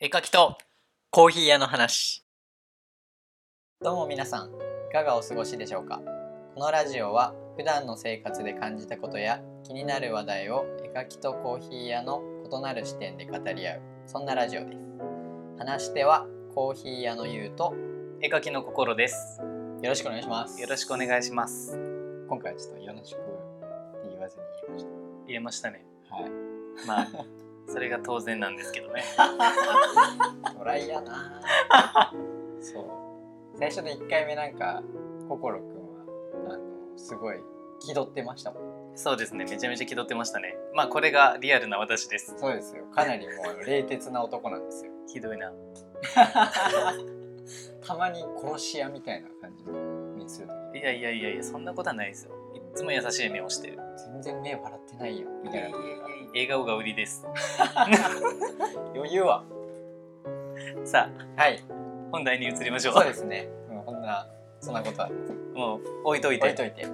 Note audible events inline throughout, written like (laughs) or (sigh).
絵描きとコーヒー屋の話どうも皆さんいかがお過ごしでしょうか？このラジオは普段の生活で感じたことや気になる話題を絵描きとコーヒー屋の異なる視点で語り合うそんなラジオです話し手はコーヒー屋のゆうと絵描きの心です。よろしくお願いしますよろしくお願いします。今回はちょっとよろしくって言わずに言いまし言えましたね。たはいまあ、(laughs) それが当然なんですけどね。トライやなそう最初の1回目なんか心くんはあのすごい気取ってましたもんそうですね。めちゃめちゃ気取ってましたね。まあ、これがリアルな私です。そうですよかなりもう冷徹な男なんですよひどいな。(laughs) たまに殺し屋みたいな感じの目する時いやいやいやいや、そんなことはないですよ。いっつも優しい目をしてる。全然目笑ってないよみたいな笑顔が売りです。(laughs) 余裕はさあ、はい本題に移りましょう。そうですねもうこんなそんなことはもう置いといて。置いといて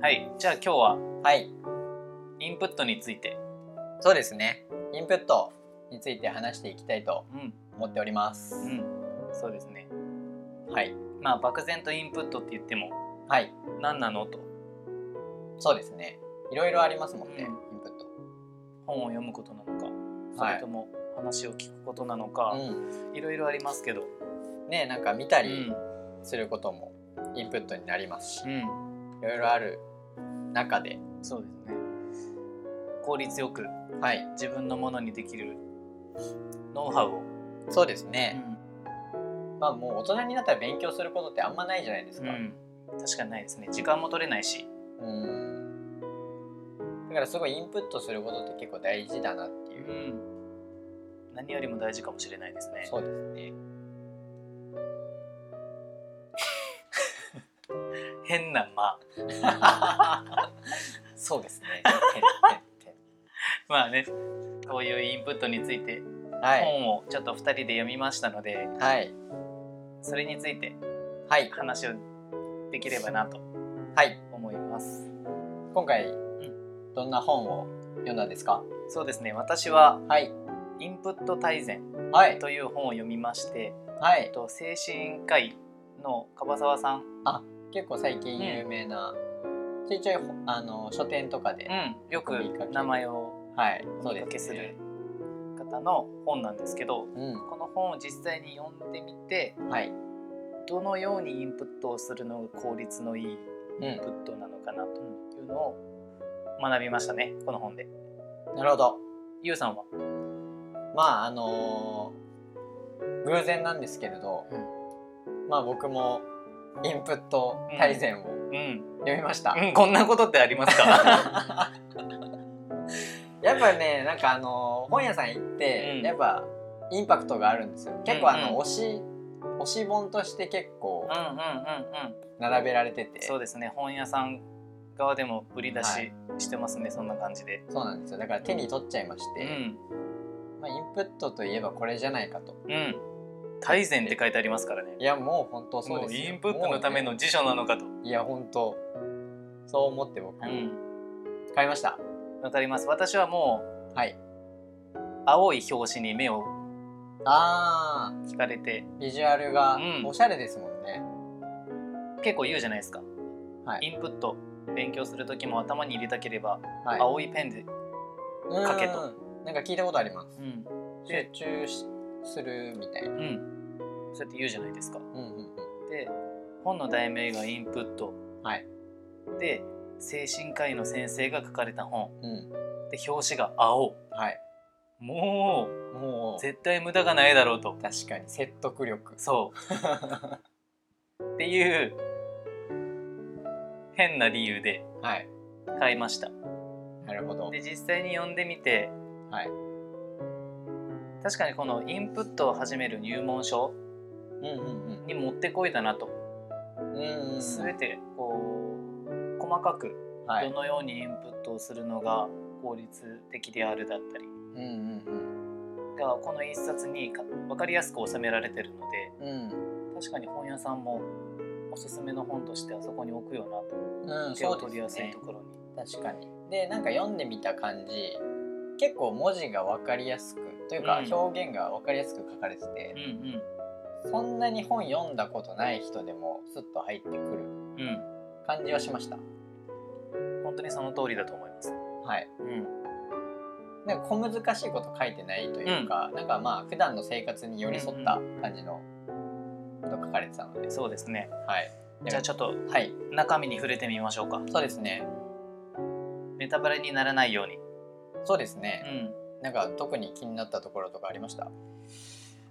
はい。じゃあ今日ははいインプットについて。そうですねインプットについて話していきたいとうん。思っております、うん。そうですね。はいまあ、漠然とインプットって言ってもはい何なのと。そうですねいろいろありますもんね、うん本を読むことなのか。そはいれとも話を聞くことなのか。ういろいろありますけど。ん、ねなんか見たうりん。することもインプットになりますし、いうん。ろいろある中でそうですね。効率よくはい自分のものにできるノウハウを。そうですね、まあもう大人になったら勉強することってあんまないじゃないですか、うん。確かにないですね。時間も取れないし。うんだからすごいインプットすることって結構大事だなっていうう、ん。何よりも大事かもしれないですね。そうですね (laughs) 変な間。(laughs) そうですねまあね。こういうインプットについて本をちょっと2人で読みましたので、はいそれについてはい話をできればなとはい思います。今回どんな本を読んだんですか？そうですね。私ははい。インプット大全はい。という本を読みまして、はい。と精神科医の樺沢さん、結構最近有名な、ちょいちょいあの書店とかで、うん、よく名前をはいお見かけするね方の本なんですけど、うこの本を実際に読んでみてんはい。どのようにインプットをするのが効率のいいインプットなのかなというのを学びましたねこの本で。なるほど。ゆうさんは、まああのー偶然なんですけれど、まあ僕もインプット大全をうん。読みました、うん、こんなことってありますか？(laughs) やっぱりねなんかあのー本屋さん行って、うん。やっぱインパクトがあるんですよ。結構あの、うんうん。推し推し本として結構うんうんうんうん。並べられてて、そうですね。本屋さん側でも売り出しはい。してますね、そんな感じで。そうなんですよ。だから手に取っちゃいまして、うん。まあ、インプットといえばこれじゃないかと。うん。大全って書いてありますからね。いやもう本当そうですよ。インプットのためもの辞書なのかと。うねいや本当。そう思って僕。もうん。買いました、わかります。私はもはい、う青い表紙に目をあ引かれて。ービジュアルがうん。おしゃれですもんね、結構言うじゃないですか、はい。インプット勉強する時も頭に入れたければ、はい。青いペンで、うん書けとなんか聞いたことあります。うん。集で中しするみたいな。うん、そうやって言うじゃないですか。うんうんうん。で本の題名がインプット。はい。で精神科医の先生が書かれた本。うん。で表紙が青。はい。ももうう。絶対無駄がないだろうと。確かに。説得力。そう。(laughs) っていう変な理由ではい。買いました。なるほど。で実際に読んでみてはい。確かにこのインプットを始める入門書うんうんうん。に持ってこいだなと。うんうんうん。全てこう細かくはい。どのようにインプットをするのが効率的であるだったり。うんうんがこの一冊にか分かりやすく収められてるのでうん。確かに本屋さんもおすすめの本としてあそこに置くよなと。うんうん手を取りやすいねところに。確かに。でなんか読んでみた感じ。結構文字が分かりやすくというかうん。表現が分かりやすく書かれてて。う、んそんなに本読んだことない人でもスッと入ってくる。うん。うん感じはしました。本当にその通りだと思います。はい。うん。なんか小難しいこと書いてないというか、なんかまあ普段の生活に寄り添った感じのこと書かれてたので、そうですね。はい。じゃあちょっとはい。中身に触れてみましょうか。そうですね。ネタバレにならないように。そうですうね、ん。なんか特に気になったところとかありました？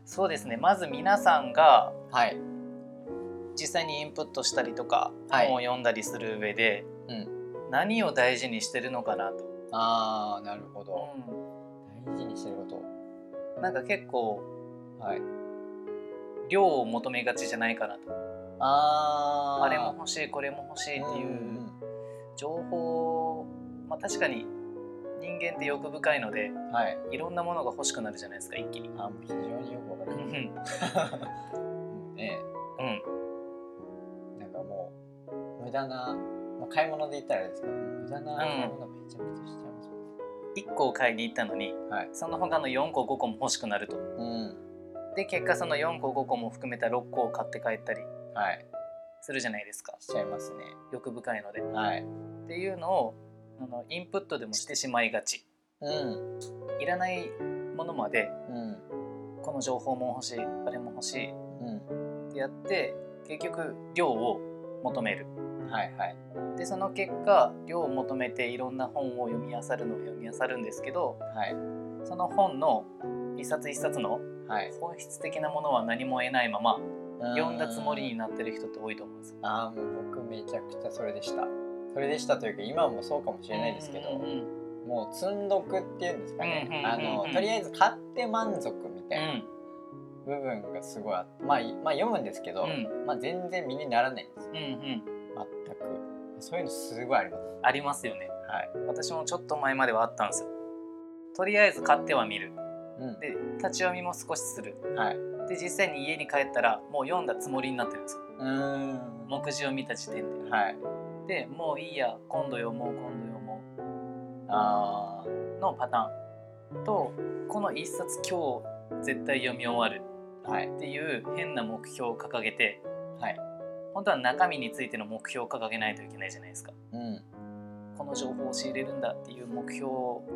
そうですね。まず皆さんがはい。実際にインプットしたりとかはい。本を読んだりする上で、うん。何を大事にしてるのかなと、あーなるほど、う大事にしてるこん、なんか結構とはい量を求めがちじゃないかなと。あー。あれも欲しいこれも欲しいっていううん情報まあ確かに人間って欲深いのでうんはい。いろんなものが欲しくなるじゃないですか一気に。あ非常によくわかうんるうん。(laughs) ねうん。なんかもう無駄な、まあ、買い物で言ったらあれですけど無駄な買い物めちゃくちゃしちゃいますも1個を買いに行ったのにんはい。その他の4個5個も欲しくなると。うんで結果その4個5個も含めた6個を買って帰ったりはい。するじゃないですか。しちゃいますね。欲深いので。っはい。ていうのをあのインプットでもしてしまいがち。うん。いらないものまでうん。この情報も欲しいあれも欲しいうん。ってやって結局量を求める。はいはい。でその結果量を求めていろんな本を読み漁るのを読み漁るんですけどはい。その本の一冊一冊のはい。本質的なものは何も得ないまま読んだつもりにななってる人って多いと思うんです。ああもう僕めちゃくちゃそれでした。それでしたというか今もそうかもしれないですけど、うんうんもう積んどくっていうんですかね、うんうんうんうんあのとりあえず買って満足みたいなうん。部分がすごいあって、まあ、いまあ読むんですけど、うん。まあ、全然身にならないんですよ。うんうん。全く。そういうのすごいあります。ありますよね。はい、私もちょっと前まではあったんですよ。とりあえず買っては見る。うん。で立ち読みも少しする。はい、で実際に家に帰ったらもう読んだつもりになってるんですよ。うーん。目次を見た時点で。はい。でもういいや今度読もう今度読もあうのパターン。とこの一冊今日絶対読み終わる。っていう変な目標を掲げてはい。本当は中身についての目標を掲げないといけないじゃないですか。うんこの情報を仕入れるんだっていう目標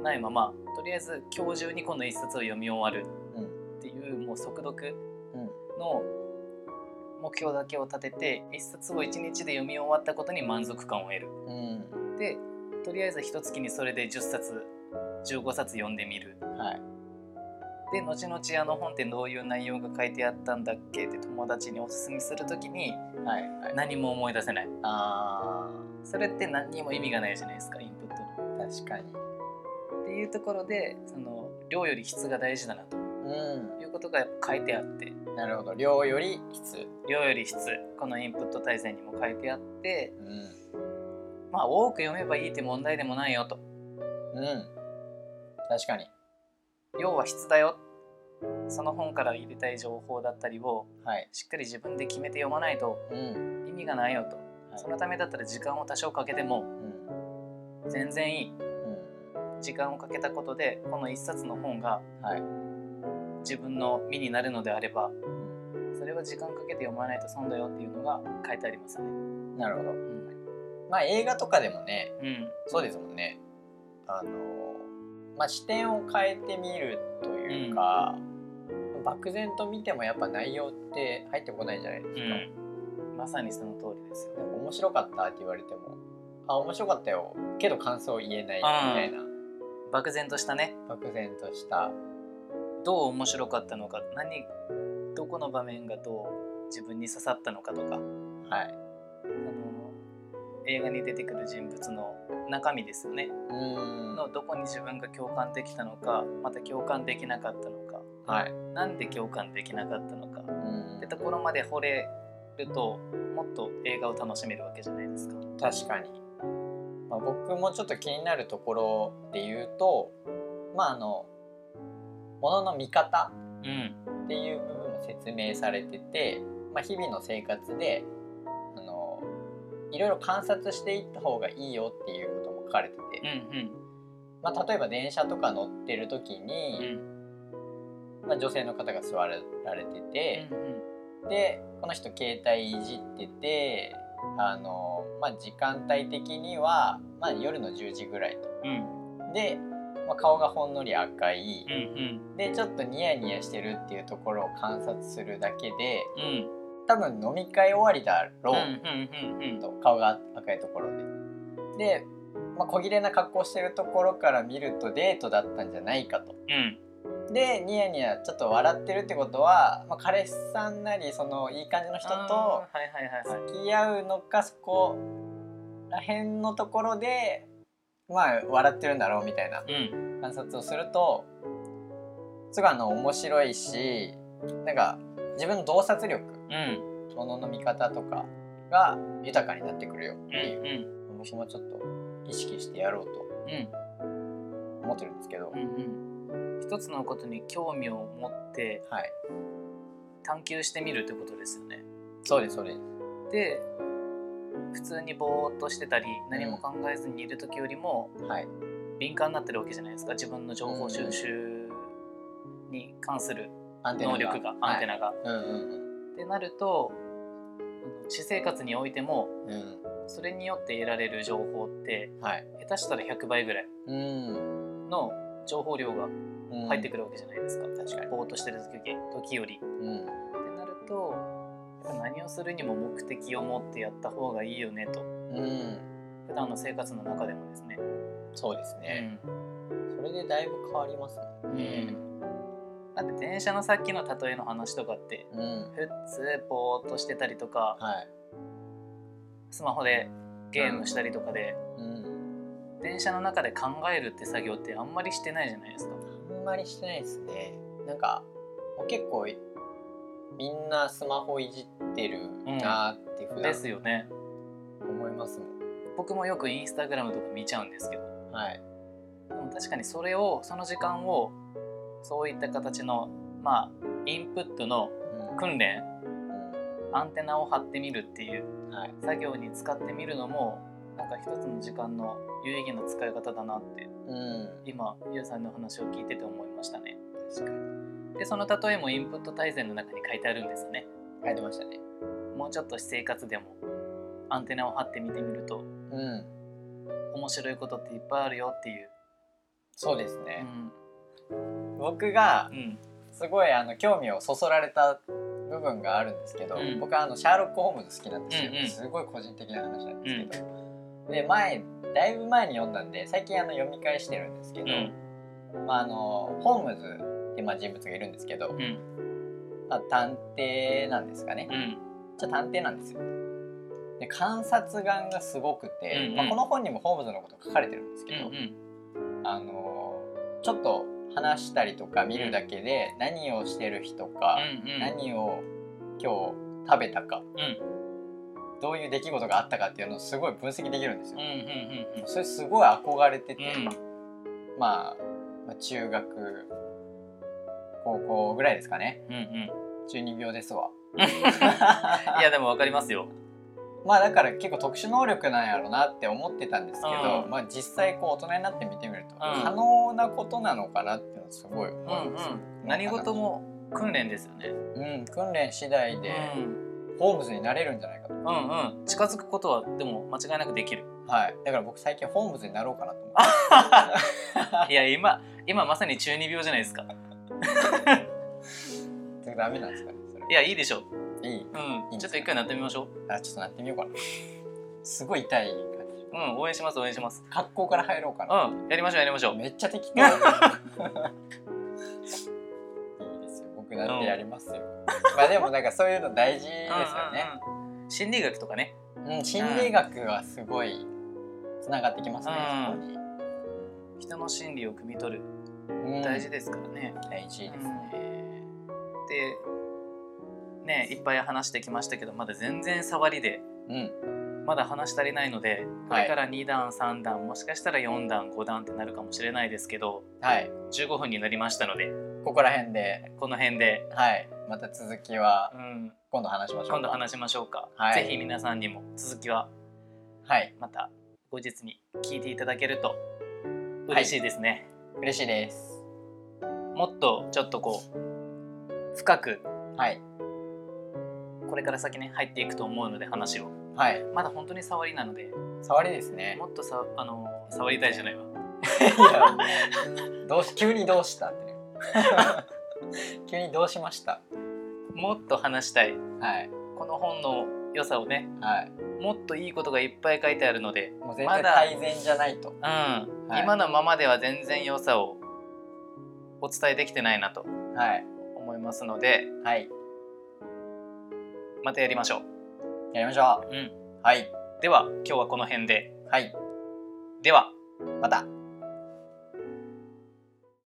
ないままとりあえず今日中にこの一冊を読み終わるうんっていうもう速読うんの目標だけを立てて一冊を一日で読み終わったことに満足感を得る。うんでとりあえず一月にそれで10冊15冊読んでみる。はいで後々あの本ってどういう内容が書いてあったんだっけ？って友達におすすめする時にはいはい。何も思い出せない。あそれって何にも意味がないじゃないですかインプットの。ー確かに。っていうところでその量より質が大事だなと。ういうことがやっぱ書いてあって。んなるほど。量より質。量より質。このインプット大全にも書いてあって。うん。まあ多く読めばいいって問題でもないよと。うん。確かに量は質だよ。その本から入れたい情報だったりをはい。しっかり自分で決めて読まないとうん。意味がないよと、はい。そのためだったら時間を多少かけてもうん。全然いい。うん。時間をかけたことでこの一冊の本がはい。自分の身になるのであればそれは時間かけて読まないと損だよっていうのが書いてありますね。なるほど。うん。まあ映画とかでもねうん。そうですもんね。あのまあ視点を変えてみるというか、漠然と見てもやっぱ内容って入ってこないじゃないですか、うん、まさにその通りですよ。なんか面白かったって言われてもあ面白かったよ。けど感想言えないみたいな。漠然としたね。漠然とした。どう面白かったのか。何どこの場面がどう自分に刺さったのかとか。あのはい映画に出てくる人物の中身ですよね。のどこに自分が共感できたのかまた共感できなかったのか。はい。なんで共感できなかったのか。うん。ってところまで掘れるともっと映画を楽しめるわけじゃないですか。確かに、まあ、僕もちょっと気になるところで言うとまああのものの見方うん。っていう部分も説明されてて、まあ、日々の生活であのいろいろ観察していった方がいいよっていうことも書かれてて、うんうんまあ、例えば電車とか乗ってる時うに、ん。まあ、女性の方が座られてて、うんでこの人携帯いじっててあの、まあ、時間帯的には、まあ、夜の10時ぐらいと。うん。で、まあ、顔がほんのり赤い、うんでちょっとニヤニヤしてるっていうところを観察するだけでうんうん多分飲み会終わりだろう。と、顔が赤いところで。で、まあ、小切れな格好してるところから見るとデートだったんじゃないかと。うん。でニヤニヤちょっと笑ってるってことは、まあ、彼氏さんなりそのいい感じの人と付き合うのかそこら辺のところでまあ笑ってるんだろうみたいなうん。観察をするとすごいあの面白いしなんか自分の洞察力うん。物の見方とかが豊かになってくるよっうていう、ん僕もちょっと意識してやろうとうん思ってるんですけど、うん。うん一つのことに興味を持ってはい。探求してみるってことですよね。そうですそうです。で普通にぼーっとしてたり何も考えずにいる時よりもはい。敏感になってるわけじゃないですか。自分の情報収集に関する能力がアンテナが。うんうんってなると私生活においてもうん。うんそれによって得られる情報ってはい。下手したら100倍ぐらいうん。の情報量がうん。入ってくるわけじゃないですか、確かに。ぼーっとしてる時時より。うん。ってなるとやっぱ何をするにも目的を持ってやった方がいいよねと。うん。普段の生活の中でもですね。そうですね、それでだいぶ変わりますもんねだって電車のさっきの例えの話とかってうん、普通ぼーっとしてたりとかはい。スマホでゲームしたりとかでうん。電車の中で考えるって作業ってあんまりしてないじゃないですか。あんまりしてないですね。なんかもう結構みんなスマホいじってるなーって普段ですよね。思いますもん、僕もよくインスタグラムとか見ちゃうんですけど。はい。でも確かにそれをその時間をそういった形のまあインプットのうん。訓練うアンテナを張ってみるっていう作業に使ってみるのもなんか一つの時間の有意義な使い方だなってうん。今ゆうさんの話を聞いてて思いましたね。確かに。でその例えもインプット大全の中に書いてあるんですね。書いてましたね。もうちょっと私生活でもアンテナを張ってみてみるとうん。面白いことっていっぱいあるよっていう。そうですうね、ん僕がうん。すごいあの興味をそそられた部分があるんですけど、うん。僕はあのシャーロック・ホームズ好きなんですよ、うんうん。すごい個人的な話なんですけど、で前だいぶ前に読んだんで最近あの読み返してるんですけど、うん。まあ、あのホームズってまあ人物がいるんですけど、うん。まあ、探偵なんですかね、うん。じゃ探偵なんですよ。で観察眼がすごくて、うんうん。まあ、この本にもホームズのこと書かれてるんですけど、うんうん。あのちょっと話したりとか見るだけで何をしてる人か、うんうん。何を今日食べたかうん。どういう出来事があったかっていうのをすごい分析できるんですよ。それすごい憧れてて、うん。まあ、まあ中学高校ぐらいですかね。うんうん。中二病ですわ。(laughs) いやでもわかりますよ。まあだから結構特殊能力なんやろうなって思ってたんですけど、うんまあ実際こう大人になって見てみると、ん可能なことなのかなっていうのはすごいうん思います。うん何事も訓練ですよね。うん訓練次第でうんホームズになれるんじゃないかと。うんうん近づくことはでも間違いなくできる。はい。だから僕最近ホームズになろうかなと思って。(laughs) いや今今まさに中二病じゃないですか。(laughs) ダメなんですかね。いやいいでしょ。いい。うんちょっと一回なってみましょう。あちょっとなってみようかな。すごい痛い感じ。うん応援します応援します。格好から入ろうかな。うんやりましょうやりましょう。めっちゃ適当。(laughs) いいですよ。僕だってやりますよ。まあでもなんかそういうの大事ですよね。うんうんうん心理学とかね。うん、心理学はすごいつながってきますね、うんそこに。人の心理を汲み取るうん大事ですからね。大事ですね。でねいっぱい話してきましたけどまだ全然触りでうん、まだ話し足りないのでこはいれから2段3段もしかしたら4段5段ってなるかもしれないですけどはい。15分になりましたのでここら辺で、この辺で、はい。また続きはうん、今度話しましょうか。今度話しましょうか、はい。ぜひ皆さんにも続きははい。また後日に聞いていただけると嬉しいですね、嬉しいです。もっとちょっとこう深くはいこれから先ね入っていくと思うので話を。はい。まだ本当に触りなので。触りですね。もっとさあの触りたいじゃないわ。(laughs) いやどうし急にどうした？って (laughs) 急にどうしました？もっと話したい。はい。この本の良さをね。はい。もっといいことがいっぱい書いてあるのでもう全まだ然改善じゃないと。うん、はい。今のままでは全然良さをお伝えできてないなとはい。思いますのではいまたやりましょう、やりましょう。ん、うはい。では今日はこの辺で。はい。ではまた